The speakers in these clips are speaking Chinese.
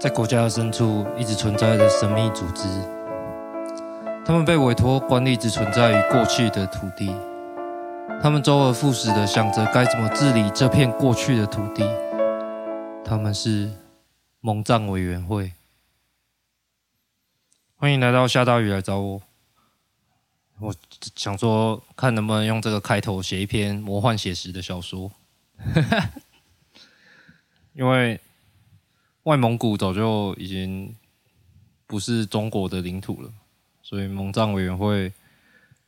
在国家的深处一直存在的神秘组织，他们被委托管理只存在于过去的土地。他们周而复始的想着该怎么治理这片过去的土地。他们是蒙藏委员会。欢迎来到下大雨来找我。我想说，看能不能用这个开头写一篇魔幻写实的小说，因为。外蒙古早就已经不是中国的领土了，所以蒙藏委员会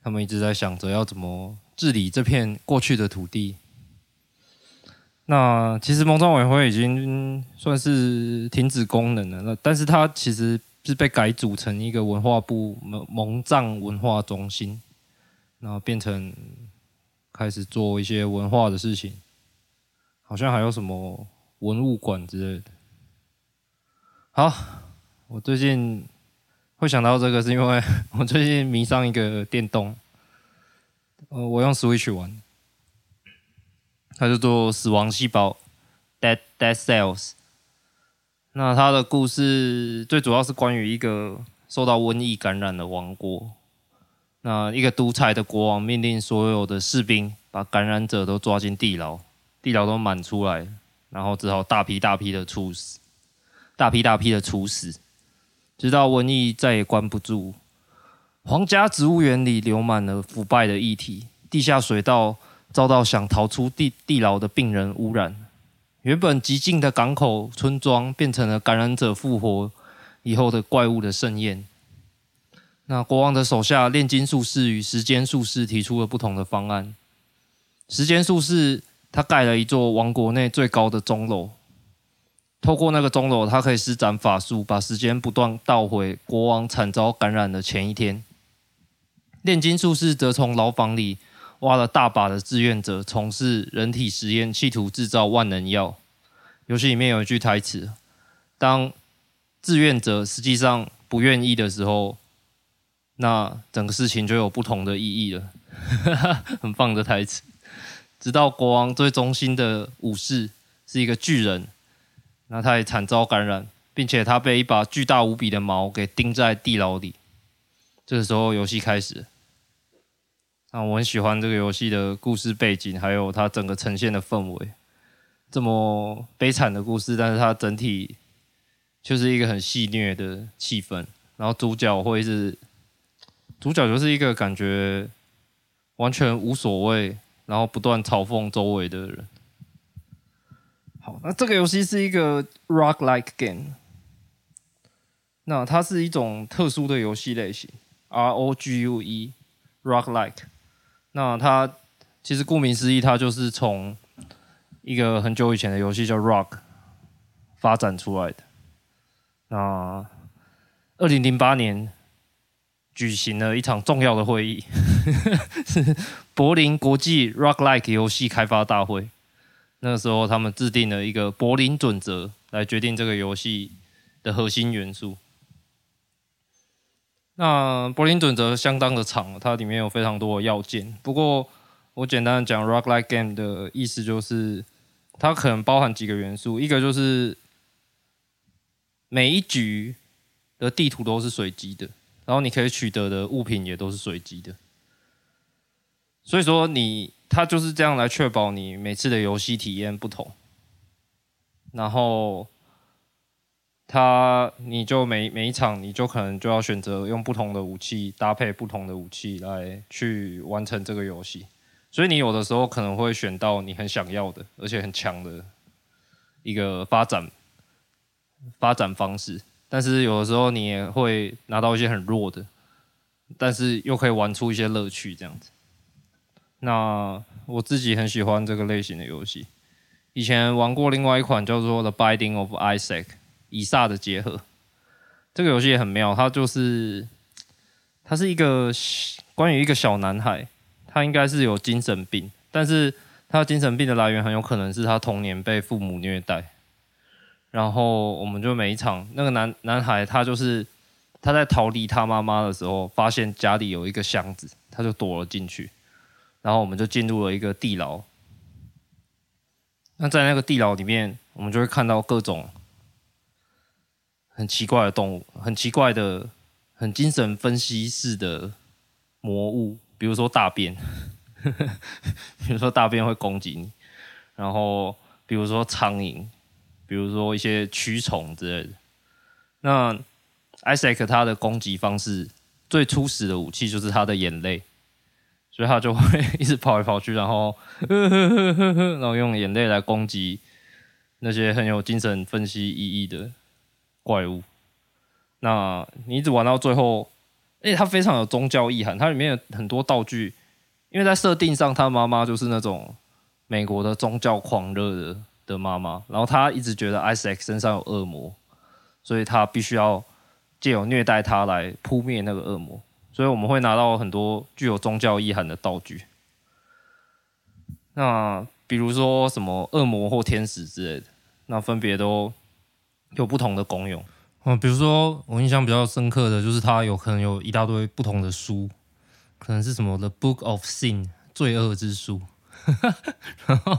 他们一直在想着要怎么治理这片过去的土地。那其实蒙藏委员会已经算是停止功能了，那但是它其实是被改组成一个文化部蒙蒙藏文化中心，然后变成开始做一些文化的事情，好像还有什么文物馆之类的。好，我最近会想到这个，是因为 我最近迷上一个电动，呃，我用 Switch 玩，它叫做《死亡细胞》（Dead Dead Cells）。那它的故事最主要是关于一个受到瘟疫感染的王国，那一个独裁的国王命令所有的士兵把感染者都抓进地牢，地牢都满出来，然后只好大批大批的处死。大批大批的处死，直到瘟疫再也关不住。皇家植物园里流满了腐败的液体，地下水道遭到想逃出地地牢的病人污染。原本寂静的港口村庄变成了感染者复活以后的怪物的盛宴。那国王的手下炼金术士与时间术士提出了不同的方案。时间术士他盖了一座王国内最高的钟楼。透过那个钟楼，他可以施展法术，把时间不断倒回国王惨遭感染的前一天。炼金术士则从牢房里挖了大把的志愿者，从事人体实验，企图制造万能药。游戏里面有一句台词：“当志愿者实际上不愿意的时候，那整个事情就有不同的意义了。”很棒的台词。直到国王最忠心的武士是一个巨人。那他也惨遭感染，并且他被一把巨大无比的矛给钉在地牢里。这个时候，游戏开始。那我很喜欢这个游戏的故事背景，还有它整个呈现的氛围。这么悲惨的故事，但是它整体就是一个很戏谑的气氛。然后主角会是主角，就是一个感觉完全无所谓，然后不断嘲讽周围的人。好，那这个游戏是一个 roguelike game，那它是一种特殊的游戏类型，R O G U E rock like。那它其实顾名思义，它就是从一个很久以前的游戏叫 Rogue 发展出来的。那二零零八年举行了一场重要的会议，是柏林国际 roguelike 游戏开发大会。那个时候，他们制定了一个柏林准则来决定这个游戏的核心元素。那柏林准则相当的长，它里面有非常多的要件。不过，我简单的讲，roguelike game 的意思就是，它可能包含几个元素。一个就是每一局的地图都是随机的，然后你可以取得的物品也都是随机的。所以说你。它就是这样来确保你每次的游戏体验不同，然后它你就每每一场你就可能就要选择用不同的武器搭配不同的武器来去完成这个游戏，所以你有的时候可能会选到你很想要的而且很强的一个发展发展方式，但是有的时候你也会拿到一些很弱的，但是又可以玩出一些乐趣这样子。那我自己很喜欢这个类型的游戏，以前玩过另外一款叫做《The Binding of Isaac》以撒的结合，这个游戏也很妙，它就是它是一个关于一个小男孩，他应该是有精神病，但是他精神病的来源很有可能是他童年被父母虐待，然后我们就每一场那个男男孩他就是他在逃离他妈妈的时候，发现家里有一个箱子，他就躲了进去。然后我们就进入了一个地牢。那在那个地牢里面，我们就会看到各种很奇怪的动物，很奇怪的、很精神分析式的魔物，比如说大便，呵 呵比如说大便会攻击你，然后比如说苍蝇，比如说一些蛆虫之类的。那 Isaac 他的攻击方式最初始的武器就是他的眼泪，所以他就会 一直跑来跑去，然后 呵呵呵呵呵，然后用眼泪来攻击那些很有精神分析意义的怪物。那你一直玩到最后，而且，它非常有宗教意涵，它里面有很多道具，因为在设定上，他妈妈就是那种美国的宗教狂热的的妈妈，然后他一直觉得 Isaac 身上有恶魔，所以他必须要。借由虐待他来扑灭那个恶魔，所以我们会拿到很多具有宗教意涵的道具。那比如说什么恶魔或天使之类的，那分别都有不同的功用。嗯，比如说我印象比较深刻的就是它有可能有一大堆不同的书，可能是什么 The Book of Sin 罪恶之书，然后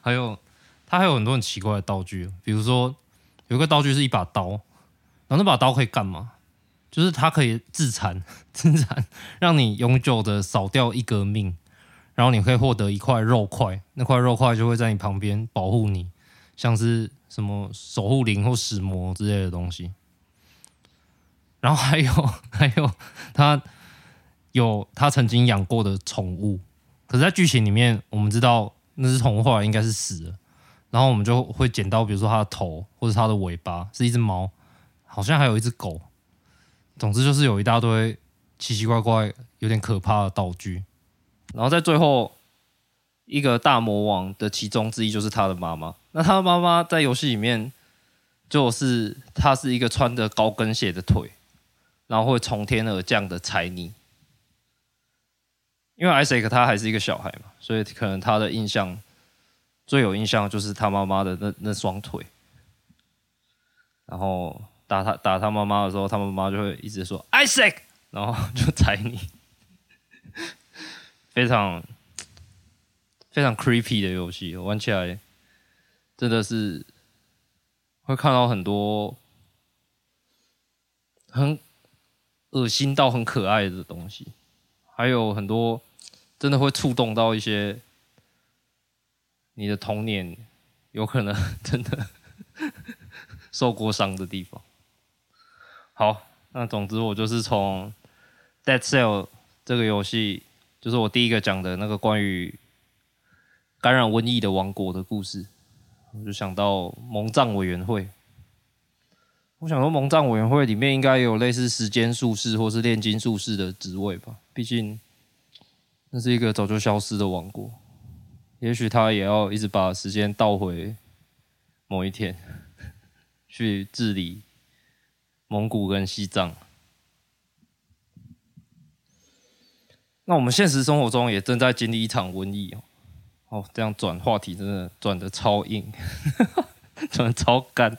还有它还有很多很奇怪的道具，比如说有一个道具是一把刀。然后那把刀可以干嘛？就是它可以自残，自残，让你永久的少掉一个命，然后你可以获得一块肉块，那块肉块就会在你旁边保护你，像是什么守护灵或使魔之类的东西。然后还有 还有，他有他曾经养过的宠物，可是，在剧情里面，我们知道那只宠物后来应该是死了，然后我们就会捡到，比如说它的头或者它的尾巴，是一只猫。好像还有一只狗，总之就是有一大堆奇奇怪怪、有点可怕的道具。然后在最后一个大魔王的其中之一就是他的妈妈。那他的妈妈在游戏里面就是他是一个穿着高跟鞋的腿，然后会从天而降的踩你。因为 Isaac 他还是一个小孩嘛，所以可能他的印象最有印象就是他妈妈的那那双腿，然后。打他打他妈妈的时候，他妈妈就会一直说 Isaac，然后就踩你，非常非常 creepy 的游戏，玩起来真的是会看到很多很恶心到很可爱的东西，还有很多真的会触动到一些你的童年，有可能真的受过伤的地方。好，那总之我就是从《Dead Cell》这个游戏，就是我第一个讲的那个关于感染瘟疫的王国的故事，我就想到蒙藏委员会。我想说，蒙藏委员会里面应该有类似时间术士或是炼金术士的职位吧？毕竟那是一个早就消失的王国，也许他也要一直把时间倒回某一天 去治理。蒙古跟西藏，那我们现实生活中也正在经历一场瘟疫哦。哦，这样转话题真的转得超硬，转得超干。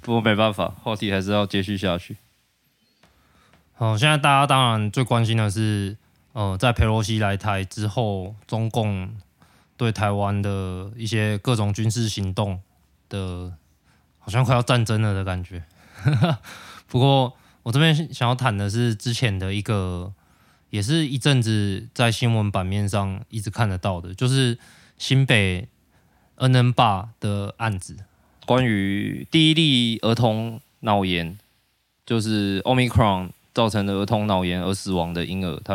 不过没办法，话题还是要继续下去。好，现在大家当然最关心的是，呃，在佩洛西来台之后，中共对台湾的一些各种军事行动的。好像快要战争了的感觉。不过我这边想要谈的是之前的一个，也是一阵子在新闻版面上一直看得到的，就是新北恩恩坝的案子，关于第一例儿童脑炎，就是 Omicron 造成的儿童脑炎而死亡的婴儿，他，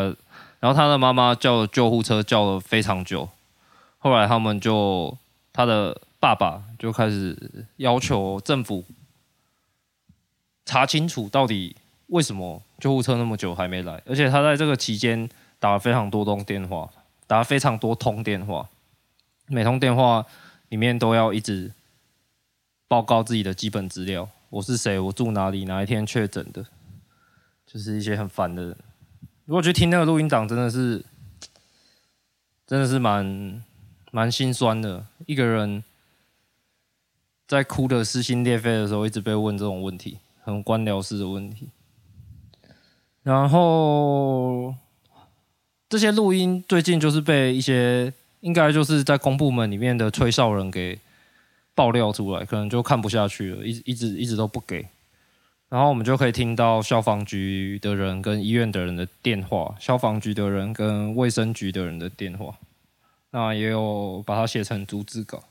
然后他的妈妈叫救护车叫了非常久，后来他们就他的。爸爸就开始要求政府查清楚到底为什么救护车那么久还没来，而且他在这个期间打了非常多通电话，打了非常多通电话，每通电话里面都要一直报告自己的基本资料，我是谁，我住哪里，哪一天确诊的，就是一些很烦的人。如果去听那个录音档，真的是真的是蛮蛮心酸的，一个人。在哭的撕心裂肺的时候，一直被问这种问题，很官僚式的问题。然后这些录音最近就是被一些应该就是在公部门里面的吹哨人给爆料出来，可能就看不下去了，一一直一直都不给。然后我们就可以听到消防局的人跟医院的人的电话，消防局的人跟卫生局的人的电话。那也有把它写成逐字稿。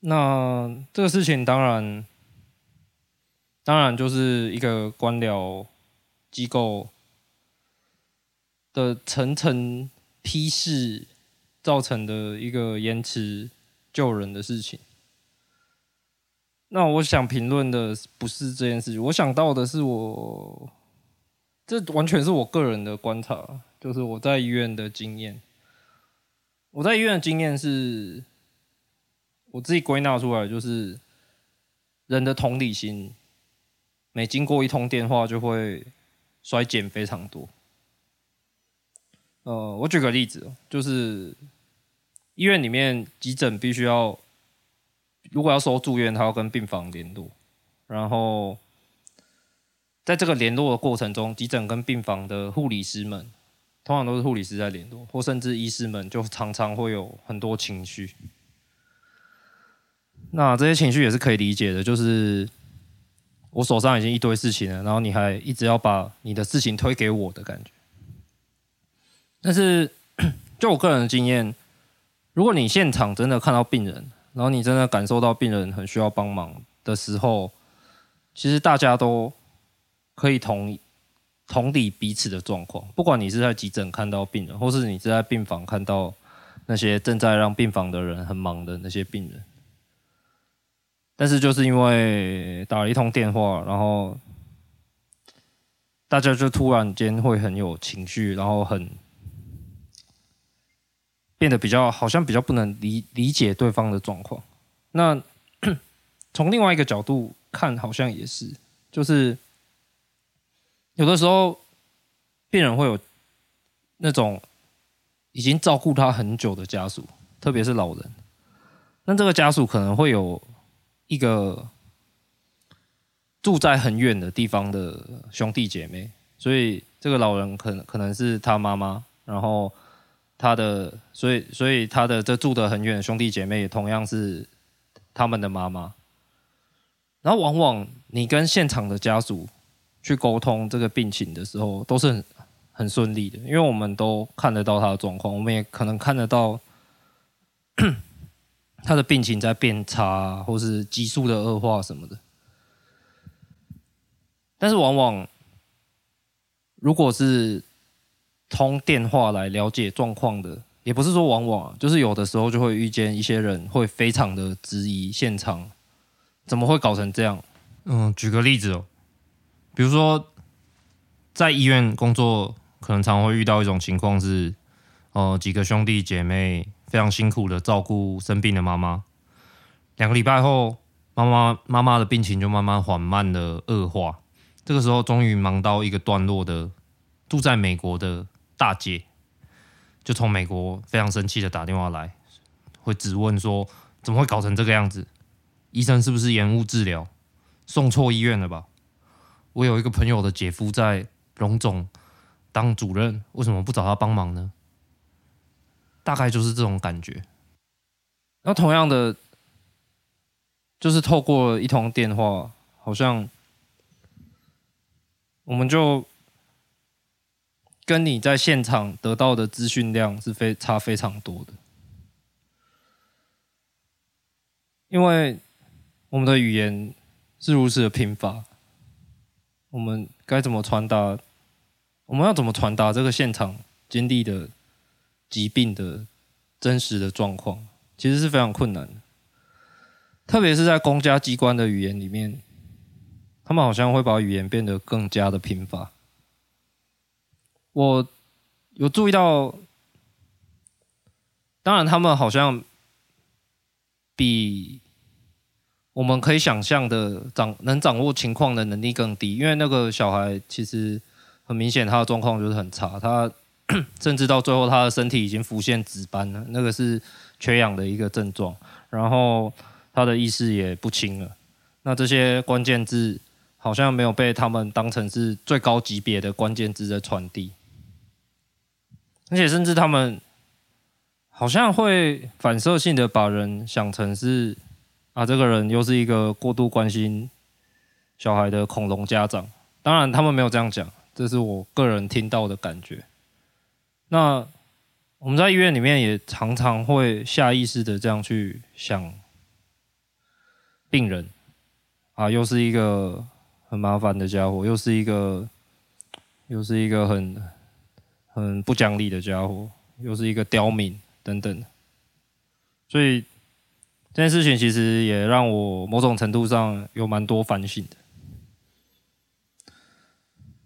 那这个事情当然，当然就是一个官僚机构的层层批示造成的一个延迟救人的事情。那我想评论的不是这件事情，我想到的是我，这完全是我个人的观察，就是我在医院的经验。我在医院的经验是，我自己归纳出来，就是人的同理心，每经过一通电话就会衰减非常多。呃，我举个例子，就是医院里面急诊必须要。如果要收住院，他要跟病房联络，然后在这个联络的过程中，急诊跟病房的护理师们，通常都是护理师在联络，或甚至医师们就常常会有很多情绪。那这些情绪也是可以理解的，就是我手上已经一堆事情了，然后你还一直要把你的事情推给我的感觉。但是 就我个人的经验，如果你现场真的看到病人，然后你真的感受到病人很需要帮忙的时候，其实大家都可以同同理彼此的状况。不管你是在急诊看到病人，或是你是在病房看到那些正在让病房的人很忙的那些病人，但是就是因为打了一通电话，然后大家就突然间会很有情绪，然后很。变得比较好像比较不能理理解对方的状况。那 从另外一个角度看，好像也是，就是有的时候病人会有那种已经照顾他很久的家属，特别是老人。那这个家属可能会有一个住在很远的地方的兄弟姐妹，所以这个老人可能可能是他妈妈，然后。他的，所以所以他的这住得很远的兄弟姐妹也同样是他们的妈妈。然后往往你跟现场的家属去沟通这个病情的时候，都是很很顺利的，因为我们都看得到他的状况，我们也可能看得到他的病情在变差，或是急速的恶化什么的。但是往往如果是通电话来了解状况的，也不是说往往，就是有的时候就会遇见一些人会非常的质疑现场，怎么会搞成这样？嗯，举个例子哦，比如说在医院工作，可能常会遇到一种情况是，呃，几个兄弟姐妹非常辛苦的照顾生病的妈妈，两个礼拜后，妈妈妈妈的病情就慢慢缓慢的恶化，这个时候终于忙到一个段落的，住在美国的。大姐就从美国非常生气的打电话来，会质问说：“怎么会搞成这个样子？医生是不是延误治疗，送错医院了吧？我有一个朋友的姐夫在荣总当主任，为什么不找他帮忙呢？”大概就是这种感觉。那同样的，就是透过一通电话，好像我们就。跟你在现场得到的资讯量是非差非常多的，因为我们的语言是如此的贫乏，我们该怎么传达？我们要怎么传达这个现场经历的疾病的真实的状况？其实是非常困难的，特别是在公家机关的语言里面，他们好像会把语言变得更加的贫乏。我有注意到，当然他们好像比我们可以想象的掌能掌握情况的能力更低，因为那个小孩其实很明显他的状况就是很差，他甚至到最后他的身体已经浮现紫斑了，那个是缺氧的一个症状，然后他的意识也不清了，那这些关键字好像没有被他们当成是最高级别的关键字的传递。而且甚至他们好像会反射性的把人想成是啊，这个人又是一个过度关心小孩的恐龙家长。当然，他们没有这样讲，这是我个人听到的感觉。那我们在医院里面也常常会下意识的这样去想病人啊，又是一个很麻烦的家伙，又是一个又是一个很很不讲理的家伙，又是一个刁民等等。所以这件事情其实也让我某种程度上有蛮多反省的。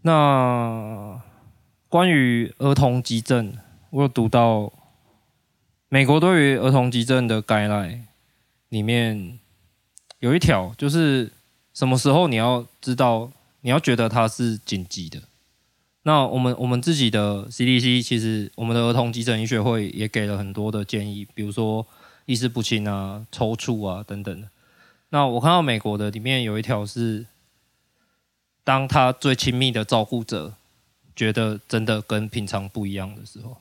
那关于儿童急症，我有读到美国对于儿童急症的概览里面有一条，就是什么时候你要知道，你要觉得它是紧急的。那我们我们自己的 CDC 其实我们的儿童急诊医学会也给了很多的建议，比如说意识不清啊、抽搐啊等等的。那我看到美国的里面有一条是。当他最亲密的照顾者觉得真的跟平常不一样的时候，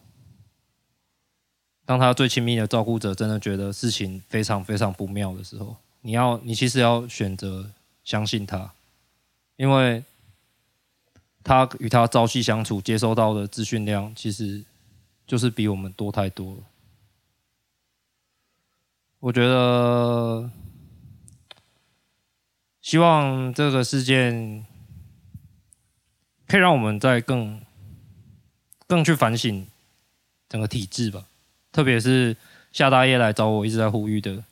当他最亲密的照顾者真的觉得事情非常非常不妙的时候，你要你其实要选择相信他，因为他与他朝夕相处，接收到的资讯量其实就是比我们多太多了。我觉得，希望这个事件。可以让我们再更、更去反省整个体制吧，特别是夏大业来找我一直在呼吁的，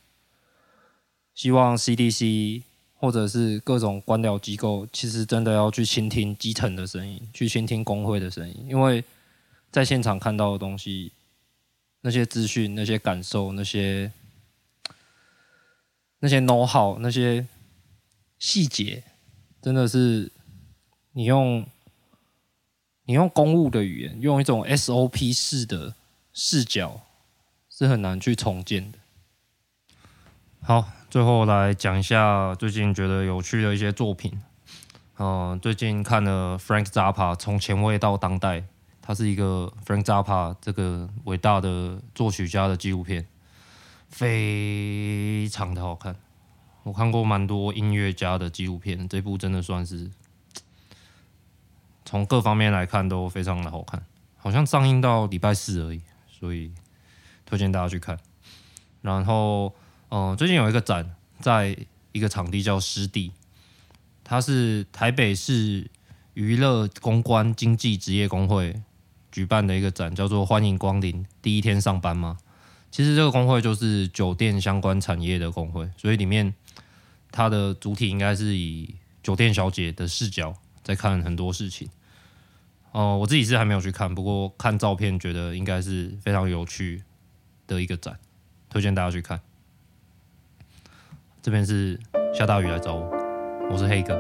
希望 CDC 或者是各种官僚机构，其实真的要去倾听基层的声音，去倾听工会的声音，因为在现场看到的东西，那些资讯、那些感受、那些那些 know how、那些细节，真的是你用。你用公务的语言，用一种 SOP 式的视角，是很难去重建的。好，最后来讲一下最近觉得有趣的一些作品。嗯、呃，最近看了 Frank Zappa 从前卫到当代，他是一个 Frank Zappa 这个伟大的作曲家的纪录片，非常的好看。我看过蛮多音乐家的纪录片，这部真的算是。从各方面来看都非常的好看，好像上映到礼拜四而已，所以推荐大家去看。然后，嗯、呃，最近有一个展，在一个场地叫湿地，它是台北市娱乐公关经济职业工会举办的一个展，叫做“欢迎光临，第一天上班吗？”其实这个工会就是酒店相关产业的工会，所以里面它的主体应该是以酒店小姐的视角在看很多事情。哦，我自己是还没有去看，不过看照片觉得应该是非常有趣的一个展，推荐大家去看。这边是下大雨来找我，我是黑哥，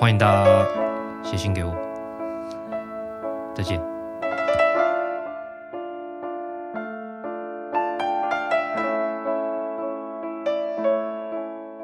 欢迎大家写信给我，再见。